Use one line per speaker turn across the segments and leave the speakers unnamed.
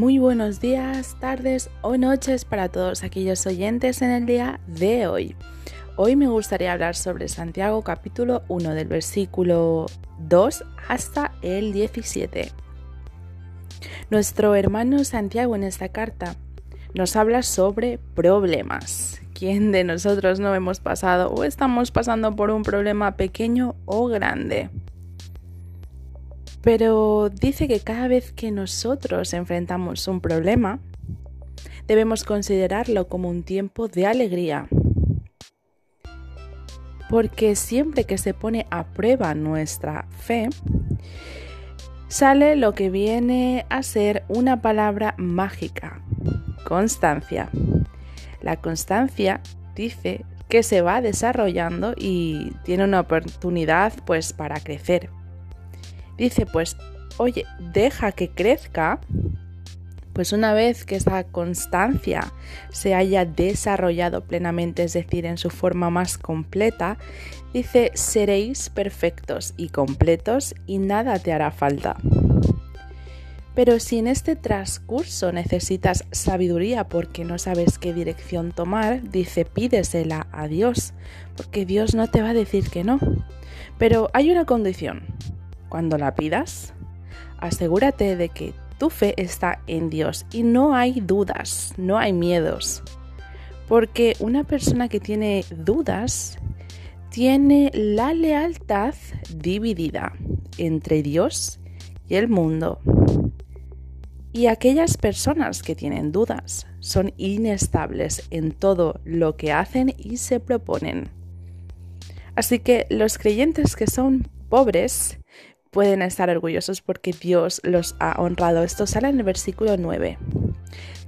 Muy buenos días, tardes o noches para todos aquellos oyentes en el día de hoy. Hoy me gustaría hablar sobre Santiago capítulo 1 del versículo 2 hasta el 17. Nuestro hermano Santiago en esta carta nos habla sobre problemas. ¿Quién de nosotros no hemos pasado o estamos pasando por un problema pequeño o grande? Pero dice que cada vez que nosotros enfrentamos un problema, debemos considerarlo como un tiempo de alegría. Porque siempre que se pone a prueba nuestra fe, sale lo que viene a ser una palabra mágica, constancia. La constancia dice que se va desarrollando y tiene una oportunidad pues para crecer. Dice, pues, oye, deja que crezca. Pues una vez que esa constancia se haya desarrollado plenamente, es decir, en su forma más completa, dice, seréis perfectos y completos y nada te hará falta. Pero si en este transcurso necesitas sabiduría porque no sabes qué dirección tomar, dice pídesela a Dios, porque Dios no te va a decir que no. Pero hay una condición, cuando la pidas, asegúrate de que tu fe está en Dios y no hay dudas, no hay miedos. Porque una persona que tiene dudas tiene la lealtad dividida entre Dios y el mundo. Y aquellas personas que tienen dudas son inestables en todo lo que hacen y se proponen. Así que los creyentes que son pobres pueden estar orgullosos porque Dios los ha honrado. Esto sale en el versículo 9.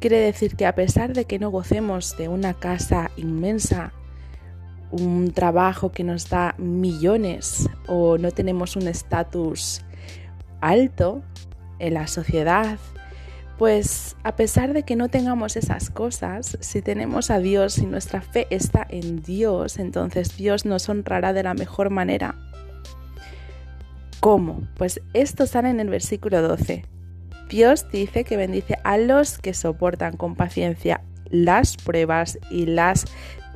Quiere decir que a pesar de que no gocemos de una casa inmensa, un trabajo que nos da millones o no tenemos un estatus alto en la sociedad, pues a pesar de que no tengamos esas cosas, si tenemos a Dios y nuestra fe está en Dios, entonces Dios nos honrará de la mejor manera. ¿Cómo? Pues esto sale en el versículo 12. Dios dice que bendice a los que soportan con paciencia las pruebas y las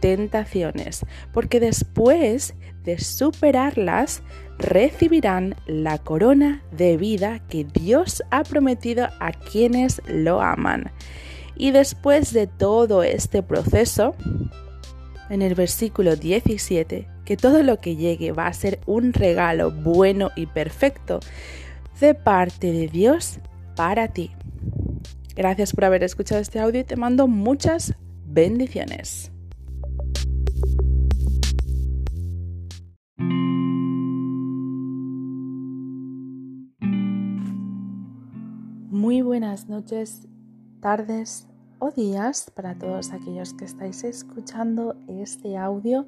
tentaciones, porque después de superarlas recibirán la corona de vida que Dios ha prometido a quienes lo aman. Y después de todo este proceso, en el versículo 17, que todo lo que llegue va a ser un regalo bueno y perfecto de parte de Dios para ti. Gracias por haber escuchado este audio y te mando muchas bendiciones. Muy buenas noches, tardes o días para todos aquellos que estáis escuchando este audio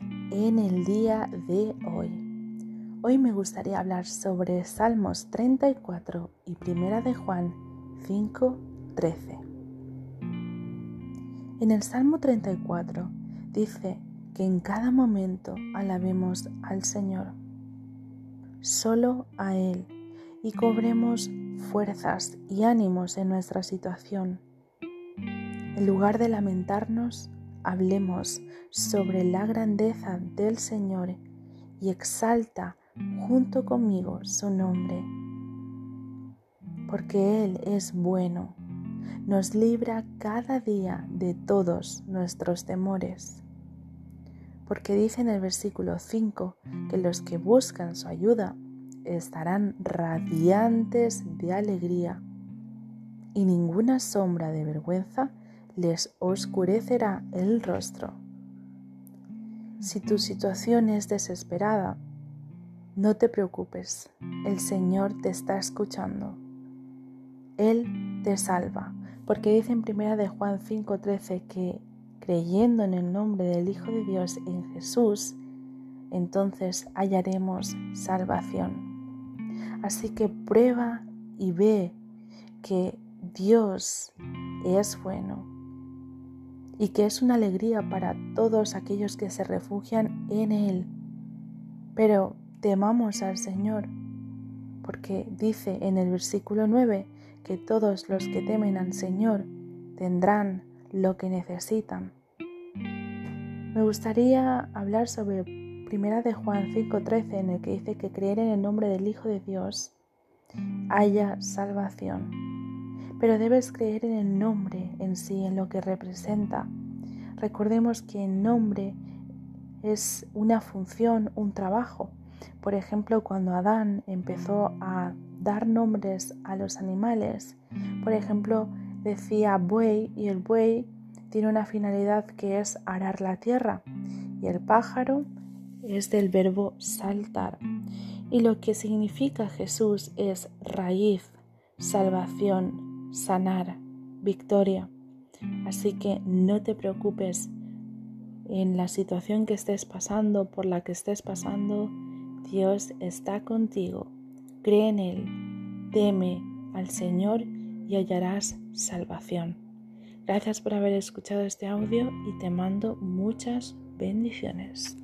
en el día de hoy. Hoy me gustaría hablar sobre Salmos 34 y Primera de Juan 5:13. En el Salmo 34 dice que en cada momento alabemos al Señor, solo a Él, y cobremos fuerzas y ánimos en nuestra situación. En lugar de lamentarnos, hablemos sobre la grandeza del Señor y exalta junto conmigo su nombre. Porque Él es bueno, nos libra cada día de todos nuestros temores. Porque dice en el versículo 5 que los que buscan su ayuda estarán radiantes de alegría y ninguna sombra de vergüenza les oscurecerá el rostro. Si tu situación es desesperada, no te preocupes, el Señor te está escuchando. Él te salva, porque dice en primera de Juan 5:13 que creyendo en el nombre del Hijo de Dios en Jesús, entonces hallaremos salvación. Así que prueba y ve que Dios es bueno y que es una alegría para todos aquellos que se refugian en Él. Pero temamos al Señor, porque dice en el versículo 9 que todos los que temen al Señor tendrán lo que necesitan. Me gustaría hablar sobre Primera de Juan 5:13 en el que dice que creer en el nombre del Hijo de Dios haya salvación. Pero debes creer en el nombre en sí, en lo que representa. Recordemos que el nombre es una función, un trabajo. Por ejemplo, cuando Adán empezó a dar nombres a los animales, por ejemplo, decía buey y el buey tiene una finalidad que es arar la tierra y el pájaro es del verbo saltar. Y lo que significa Jesús es raíz, salvación, sanar, victoria. Así que no te preocupes en la situación que estés pasando, por la que estés pasando, Dios está contigo. Cree en Él, teme al Señor y hallarás salvación. Gracias por haber escuchado este audio y te mando muchas bendiciones.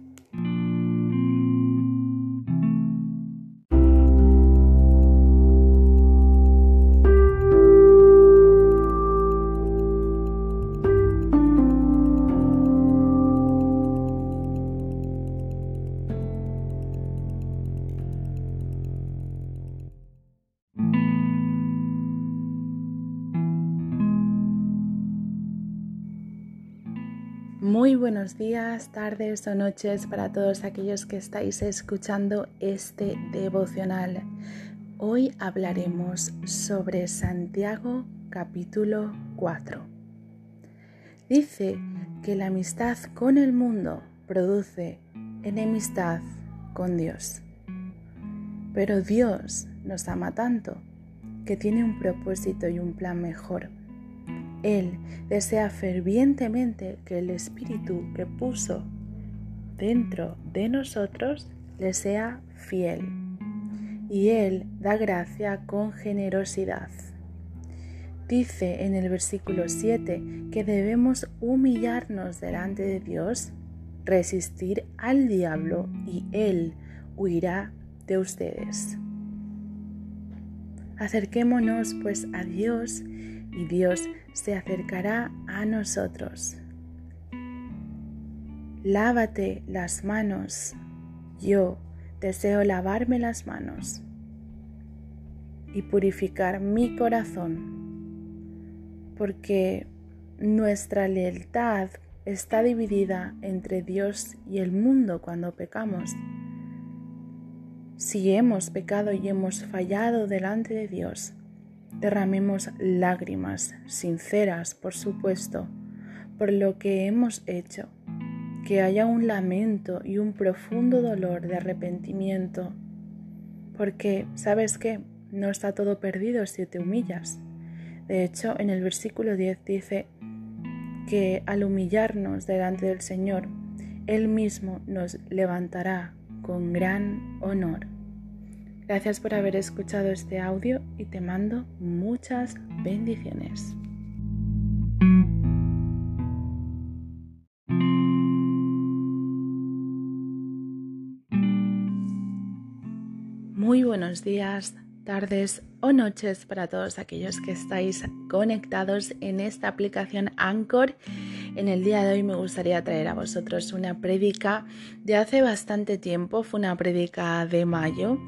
Muy buenos días, tardes o noches para todos aquellos que estáis escuchando este devocional. Hoy hablaremos sobre Santiago capítulo 4. Dice que la amistad con el mundo produce enemistad con Dios. Pero Dios nos ama tanto que tiene un propósito y un plan mejor él desea fervientemente que el Espíritu que puso dentro de nosotros le sea fiel. Y Él da gracia con generosidad. Dice en el versículo 7 que debemos humillarnos delante de Dios, resistir al diablo y Él huirá de ustedes. Acerquémonos pues a Dios y Dios se acercará a nosotros. Lávate las manos. Yo deseo lavarme las manos y purificar mi corazón, porque nuestra lealtad está dividida entre Dios y el mundo cuando pecamos. Si hemos pecado y hemos fallado delante de Dios, derramemos lágrimas sinceras, por supuesto, por lo que hemos hecho, que haya un lamento y un profundo dolor de arrepentimiento, porque, ¿sabes qué? No está todo perdido si te humillas. De hecho, en el versículo 10 dice que al humillarnos delante del Señor, Él mismo nos levantará con gran honor. Gracias por haber escuchado este audio y te mando muchas bendiciones. Muy buenos días, tardes o noches para todos aquellos que estáis conectados en esta aplicación Anchor. En el día de hoy me gustaría traer a vosotros una prédica de hace bastante tiempo, fue una prédica de mayo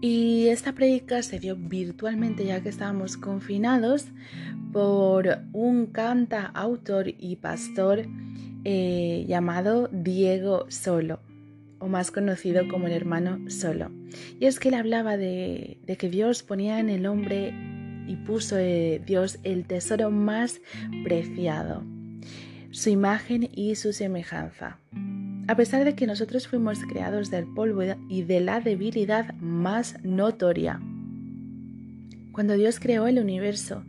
y esta predica se dio virtualmente ya que estábamos confinados por un canta, autor y pastor eh, llamado Diego Solo, o más conocido como el hermano Solo. Y es que él hablaba de, que Dios ponía en el hombre y puso eh, Dios el tesoro más preciado, su imagen y su semejanza. A pesar de que nosotros fuimos creados del polvo y de la debilidad más notoria. Cuando Dios creó el universo,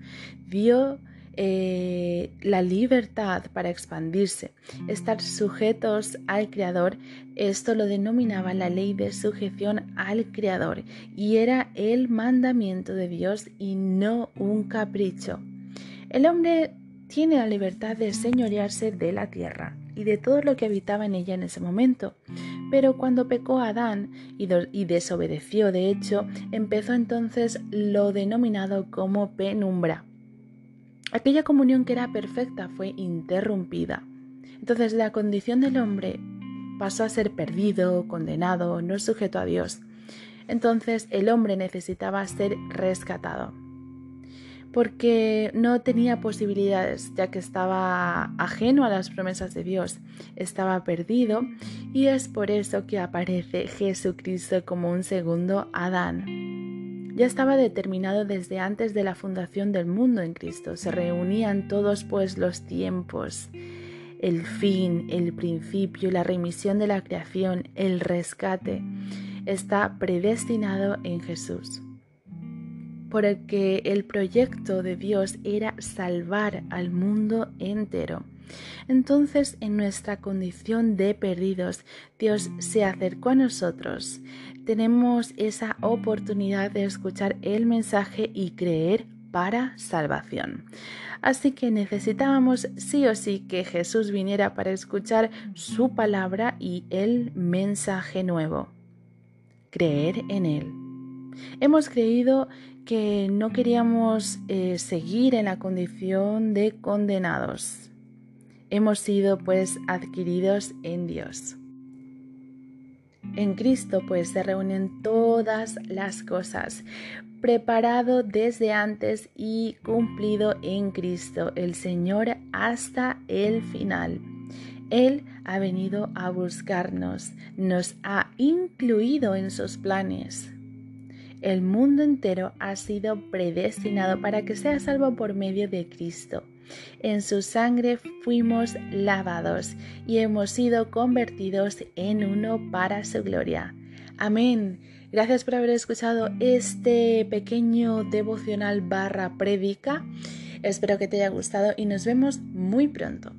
dio eh, la libertad para expandirse, estar sujetos al Creador, esto lo denominaba la ley de sujeción al Creador y era el mandamiento de Dios y no un capricho. El hombre tiene la libertad de señorearse de la tierra y de todo lo que habitaba en ella en ese momento, Pero cuando pecó Adán y, y, desobedeció, de hecho, empezó entonces lo denominado como penumbra. Aquella comunión que era perfecta fue interrumpida. Entonces la condición del hombre pasó a ser perdido, condenado, no sujeto a Dios. Entonces el hombre necesitaba ser rescatado porque no tenía posibilidades, ya que estaba ajeno a las promesas de Dios, estaba perdido y es por eso que aparece Jesucristo como un segundo Adán. Ya estaba determinado desde antes de la fundación del mundo en Cristo, se reunían todos pues los tiempos, el fin, el principio, la remisión de la creación, el rescate, está predestinado en Jesús por el que el proyecto de Dios era salvar al mundo entero. Entonces, en nuestra condición de perdidos, Dios se acercó a nosotros. Tenemos esa oportunidad de escuchar el mensaje y creer para salvación. Así que necesitábamos sí o sí que Jesús viniera para escuchar su palabra y el mensaje nuevo. Creer en Él. Hemos creído que no queríamos eh, seguir en la condición de condenados. Hemos sido pues adquiridos en Dios. En Cristo pues se reúnen todas las cosas, preparado desde antes y cumplido en Cristo, el Señor, hasta el final. Él ha venido a buscarnos, nos ha incluido en sus planes. El mundo entero ha sido predestinado para que sea salvo por medio de Cristo. En su sangre fuimos lavados y hemos sido convertidos en uno para su gloria. Amén. Gracias por haber escuchado este pequeño devocional barra prédica. Espero que te haya gustado y nos vemos muy pronto.